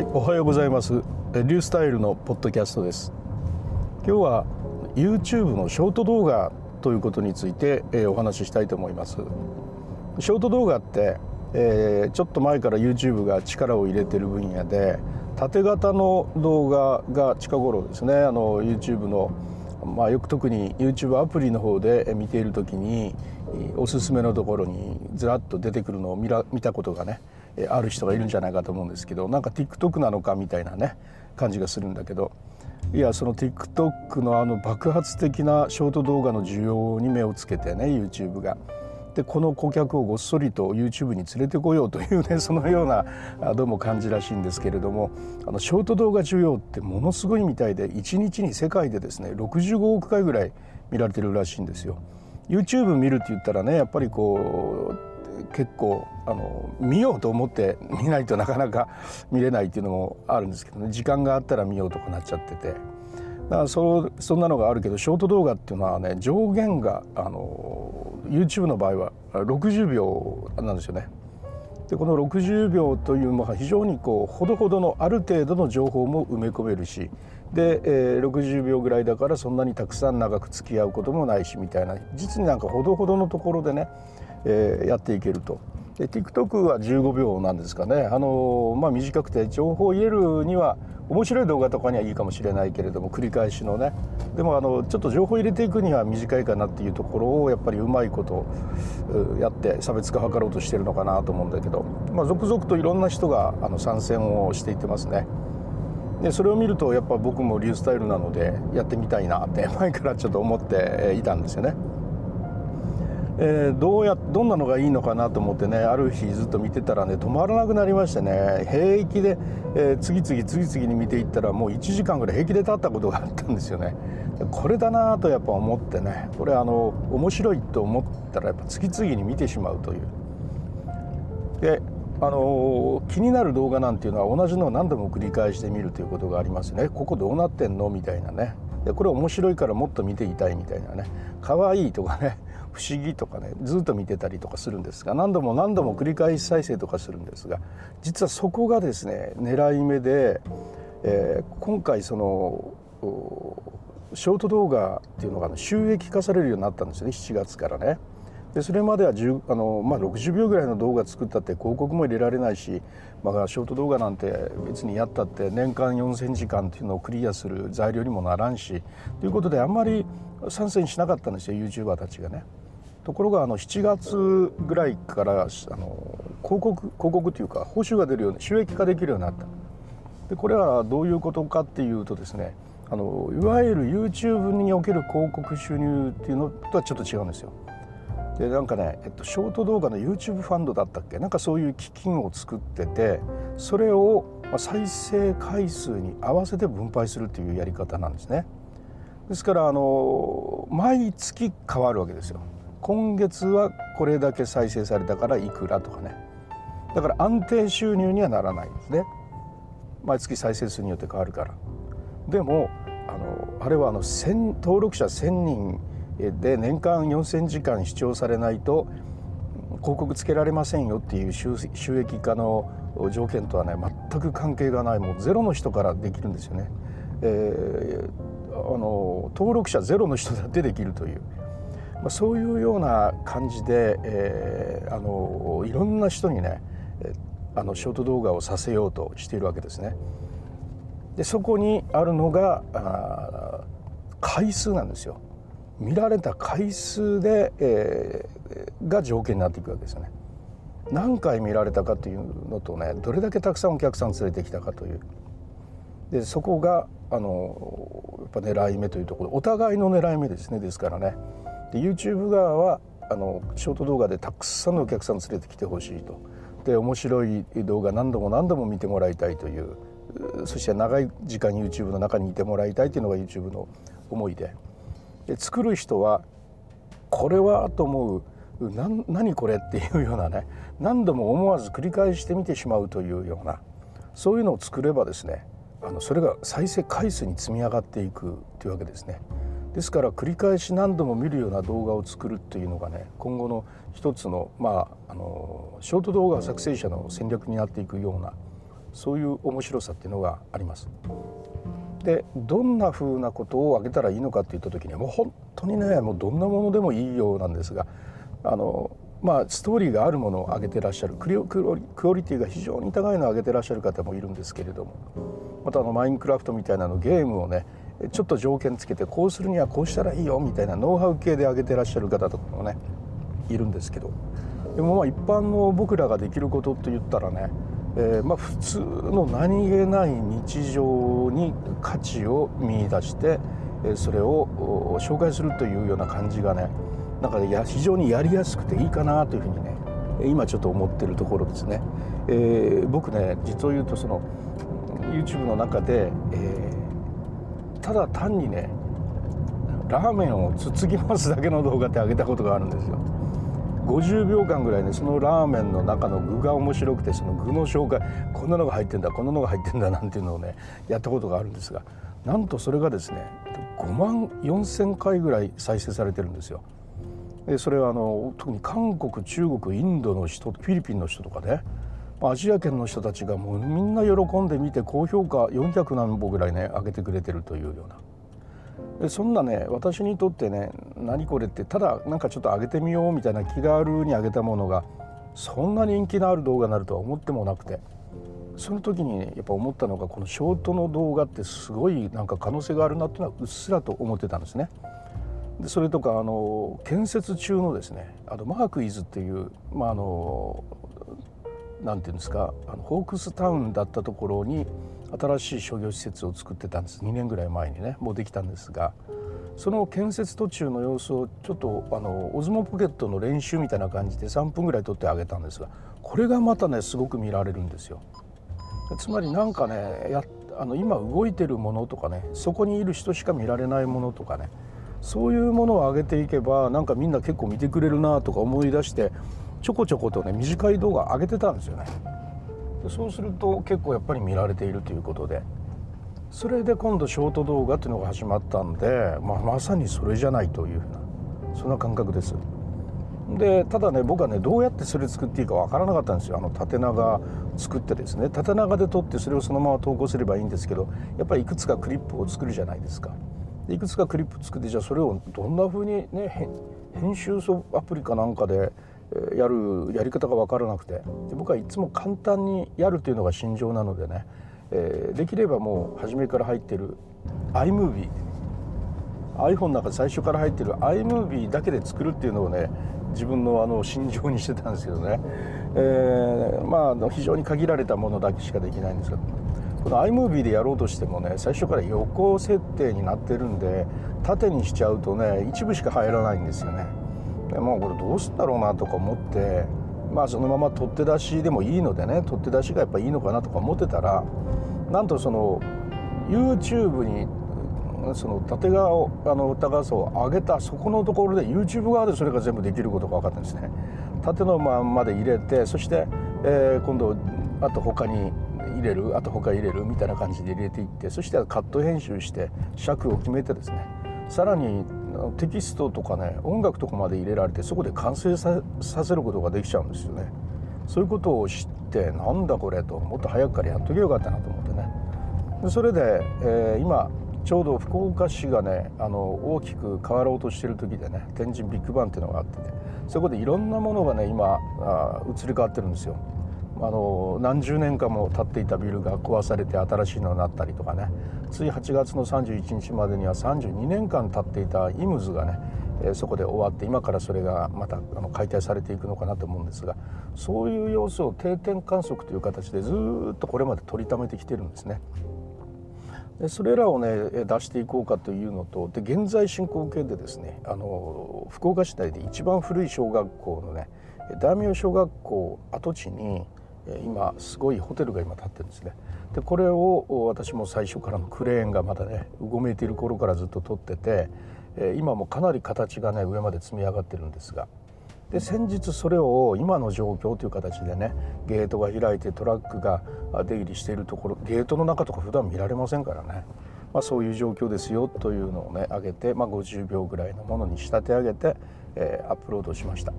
はい、おはようございます。リュースタイルのポッドキャストです。今日は YouTube のショート動画ということについて、えー、お話ししたいと思います。ショート動画って、えー、ちょっと前から YouTube が力を入れてる分野で縦型の動画が近頃ですね。あの YouTube のまあ、よく特に YouTube アプリの方で見ている時におすすめのところにずらっと出てくるのを見ら見たことがねある人がいるんじゃないかと思うんですけどなんか TikTok なのかみたいなね感じがするんだけどいやその TikTok のあの爆発的なショート動画の需要に目をつけてね YouTube が。でこの顧客をごっそりと YouTube に連れてこようというね そのようなどうも感じらしいんですけれどもあのショート動画需要ってものすごいみたいで1日に世界でですね65億回ぐらい見られてるらしいんですよ。YouTube 見るって言ったらねやっぱりこう結構あの見ようと思って見ないとなかなか見れないっていうのもあるんですけどね。時間があったら見ようとかなっちゃってて。だからそそんなのがあるけどショート動画っていうのはね上限があの YouTube の場合は60秒なんですよね。でこの60秒というのは非常にこうほどほどのある程度の情報も埋め込めるしで、えー、60秒ぐらいだからそんなにたくさん長く付き合うこともないしみたいな。実になんかほどほどのところでねえー、やっていけると。で TikTok は15秒なんですかね、あのまあ、短くて情報を入れるには面白い動画とかにはいいかもしれないけれども繰り返しのねでもあのちょっと情報を入れていくには短いかなっていうところをやっぱりうまいことやって差別化図ろうとしてるのかなと思うんだけど、まあ、続々といろんな人があの参戦をしていってますね。でそれを見るとやっぱ僕もリュースタイルなのでやってみたいなって前からちょっと思っていたんですよね。えー、どうやどんなのがいいのかなと思ってねある日ずっと見てたらね止まらなくなりましてね平気で、えー、次々次々に見ていったらもう1時間ぐらい平気で経ったことがあったんですよね。これだなとやっぱ思ってねこれあの面白いと思ったらやっぱ次々に見てしまうという。であの気になる動画なんていうのは同じのを何度も繰り返して見るということがありますね。ここどうなってんの？みたいなね。でこれ面白いからもっと見ていたいみたいなね可愛いとかね不思議とかねずっと見てたりとかするんですが何度も何度も繰り返し再生とかするんですが実はそこがですね狙い目で、えー、今回そのショート動画っていうのが収益化されるようになったんですよね7月からね。でそれまではあの、まあ、60秒ぐらいの動画作ったって広告も入れられないし、まあ、ショート動画なんて別にやったって年間4,000時間っていうのをクリアする材料にもならんしということであんまり参戦しなかったんですよ YouTuber たちがね。ところがあの7月ぐらいからあの広告広告というか報酬が出るように収益化できるようになったでこれはどういうことかっていうとですねあのいわゆる YouTube における広告収入っていうのとはちょっと違うんですよ。でなんかね、えっと、ショート動画の YouTube ファンドだったっけ？なんかそういう基金を作っててそれを再生回数に合わせて分配するっていうやり方なんですね。ですからあの毎月変わるわけですよ。今月はこれだけ再生されたからいくらとかね。だから安定収入にはならないんですね。毎月再生数によって変わるから。でもあのあれはあの登録者1,000人で年間4,000時間視聴されないと広告つけられませんよっていう収益化の条件とはね全く関係がない。もうゼロの人からできるんですよね。えー、あの登録者ゼロの人だってできるという。まあ、そういうような感じで、えー、あのいろんな人にねあのショート動画をさせようとしているわけですね。でそこにあるのがあ回数なんですよ。見られた回数で、えー、が条件になっていくわけですよね。何回見られたかというのとねどれだけたくさんお客さん連れてきたかというでそこがあのやっぱ狙い目というところお互いの狙い目ですねですからねで YouTube 側はあのショート動画でたくさんのお客さん連れてきてほしいとで面白い動画何度も何度も見てもらいたいというそして長い時間 YouTube の中にいてもらいたいというのが YouTube の思いでで作る人はこれはと思う何これっていうようなね何度も思わず繰り返してみてしまうというようなそういうのを作ればですねあのそれが再生回数に積み上がっていくというわけですね。ですから繰り返し何度も見るような動画を作るっていうのがね今後の一つの,、まあ、あのショート動画作成者の戦略になっていくようなそういう面白さっていうのがあります。でどんな風なことをあげたらいいのかっていった時にはもう本当にねもうどんなものでもいいようなんですがあのまあストーリーがあるものを上げてらっしゃるクリクオリティが非常に高いのを上げてらっしゃる方もいるんですけれどもまたあのマインクラフトみたいなのゲームをねちょっと条件つけてこうするにはこうしたらいいよみたいなノウハウ系で上げてらっしゃる方とかもねいるんですけどでもまあ一般の僕らができることって言ったらねえー、まあ、普通の何気ない日常に価値を見いだして、それを紹介するというような感じがねなんかや非常にやりやすくていいかなというふうにね今ちょっと思ってるところですね。えー、僕ね実を言うとその YouTube の中で、え、ただ単にねラーメンをつつきますだけの動画って上げたことがあるんですよ。50秒間ぐらいねそのラーメンの中の具が面白くてその具の紹介こんなのが入ってんだこんなのが入ってんだなんていうのをねやったことがあるんですがなんとそれがですね5万4,000回ぐらい再生されてるんですよ。でそれはあの特に韓国中国インドの人フィリピンの人とかねアジア圏の人たちがもうみんな喜んで見て高評価400何歩ぐらいね上げてくれてるというようなそんなね私にとってね何これってただなんかちょっと上げてみようみたいな気軽に上げたものがそんな人気のある動画になるとは思ってもなくてその時に、ね、やっぱ思ったのがこのショートの動画ってすごいなんか可能性があるなっていうのはうっすらと思ってたんですね。でそれとかあの建設中のですねあのマークイズっていう、まあ、あのなんていうんですかあのホークスタウンだったところに新しい商業施設を作ってたんです2年ぐらい前にねもうできたんですがその建設途中の様子をちょっとあのオズモポケットの練習みたいな感じで3分ぐらい撮ってあげたんですがこれがまたねすごく見られるんですよ。つまりなんかねやあの今動いてるものとかねそこにいる人しか見られないものとかねそういうものを上げていけばなんかみんな結構見てくれるなとか思い出してちょこちょことね短い動画上げてたんですよねで。そうすると結構やっぱり見られているということでそれで今度ショート動画っていうのが始まったんで、まあ、まさにそれじゃないというふうなそんな感覚です。でただね僕はねどうやってそれ作っていいかわからなかったんですよあの縦長作ってですね縦長で撮ってそれをそのまま投稿すればいいんですけどやっぱりいくつかクリップを作るじゃないですかいくつかクリップ作ってじゃあそれをどんな風にね編集アプリかなんかでやるやり方が分からなくて。僕はいつも簡単にやるというのが心情なのでね、えー、できればもう初めから入ってる iMovie iPhone の中で最初から入ってる iMovie だけで作るっていうのをね自分のあの心情にしてたんですけどね、えー、まあ非常に限られたものだけしかできないんですけど。この iMovie でやろうとしてもね最初から横設定になってるんで縦にしちゃうとね一部しか入らないんですよね。でもうこれどうすんだろうなとか思ってまあそのまま取って出しでもいいのでね取って出しがやっぱいいのかなとか思ってたらなんとその YouTube にその縦側をあの高さを上げたそこのところで YouTube 側でそれが全部できることが分かったんですね。縦のまんまで入れてそして、えー、今度あと他に入れるあと他入れるみたいな感じで入れていってそしてカット編集して尺を決めてですねさらにテキストとかね音楽とかまで入れられてそこで完成させることができちゃうんですよね。そういうことを知ってなんだこれともっと早くからやっとけよかったなと思ってね。でそれで、えー、今ちょうど福岡市がねあの大きく変わろうとしてる時でね天神ビッグバンっていうのがあっててそこでいろんなものがね今あ移り変わってるんですよ。あの何十年間も経っていたビルが壊されて新しいのになったりとかねつい8月の31日までには32年間経っていたイムズがねそこで終わって今からそれがまたあの解体されていくのかなと思うんですがそういう様子を定点観測という形でずっとこれまで取りためてきてるんですね。でそれらをね出していこうかというのとで現在進行形でですねあの福岡市内で一番古い小学校のね大名小学校跡地に今すごいホテルが今建ってるんですね。でこれを私も最初からのクレーンがまだねうごめいている頃からずっと撮ってて今もかなり形がね上まで積み上がってるんですが。で先日それを今の状況という形でねゲートが開いてトラックが出入りしているところゲートの中とか普段見られませんからね、まあ、そういう状況ですよというのをね上げて、まあ、50秒ぐらいのものに仕立て上げて、えー、アップロードしました。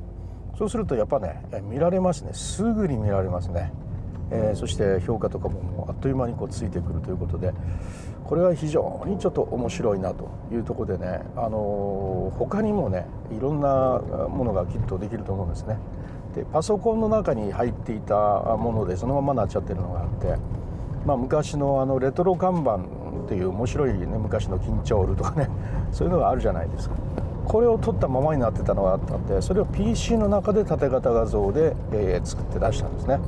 そうするとやっぱね見られますねすぐに見られますね、えー、そして評価とかももうあっという間にこうついてくるということでこれは非常にちょっと面白いなというとこでね、あのー、他にもねいろんなものがきっとできると思うんですね。でパソコンの中に入っていたものでそのままなっちゃってるのがあって、まあ、昔のあのレトロ看板っていう面白い、ね、昔の緊張ルとかねそういうのがあるじゃないですか。これを撮ったままになってたのがあったんでそれを PC の中で縦型画像で、えー、作って出したんですね。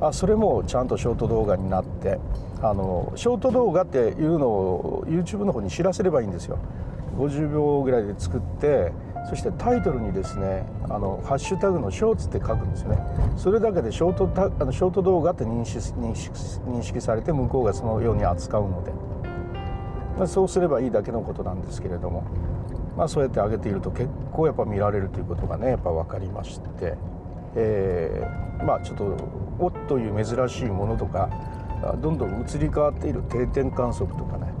あそれもちゃんとショート動画になってあのショート動画っていうのを YouTube の方に知らせればいいんですよ。50秒ぐらいで作ってそしてタイトルにですねあのハッシュタグのショーツって書くんですよね。それだけでショートタあのショート動画って認識認識認識されて向こうがそのように扱うので、まあ、そうすればいいだけのことなんですけれども、まあ、そうやって上げていると結構やっぱ見られるということがねやっぱ分かりまして、えー、まあちょっとおっという珍しいものとかどんどん移り変わっている定点観測とかね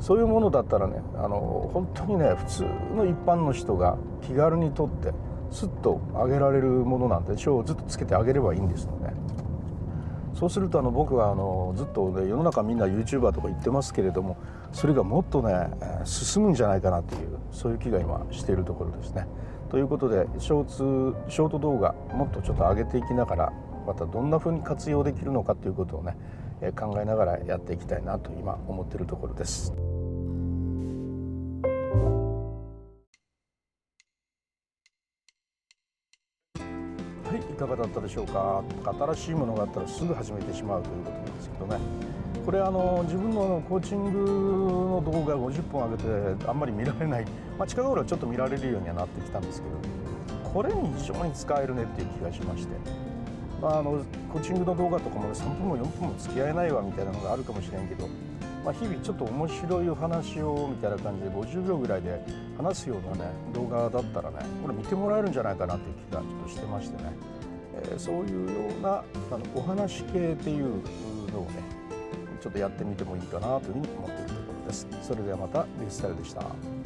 そういうものだったらねあの本当にね普通の一般の人が気軽に撮ってスッと上げられるものなんで賞をずっとつけてあげればいいんですよね。そうするとあの僕はあのずっと、ね、世の中みんな YouTuber とか言ってますけれどもそれがもっとね進むんじゃないかなっていうそういう気が今しているところですね。ということでショーツショート動画もっとちょっと上げていきながらまたどんな風に活用できるのかということをね考えながらやっていきたいなと今思ってるところです。はいいかがだったでしょうか？新しいものがあったらすぐ始めてしまうということなんですけどね。これあの自分のコーチングの動画50本上げてあんまり見られない、まあ、近頃はちょっと見られるようにはなってきたんですけどこれに非常に使えるねっていう気がしまして。まあ、あのコーチングの動画とかも、ね、3分も4分も付き合えないわみたいなのがあるかもしれんけど、まあ、日々ちょっと面白いお話をみたいな感じで50秒ぐらいで話すようなね動画だったらねこれ見てもらえるんじゃないかなっていう気がちょっとしてましてね、えー、そういうようなあのお話系っていうのをねちょっとやってみてもいいかなというふうに思っているところです。それではまたリスタイルでした。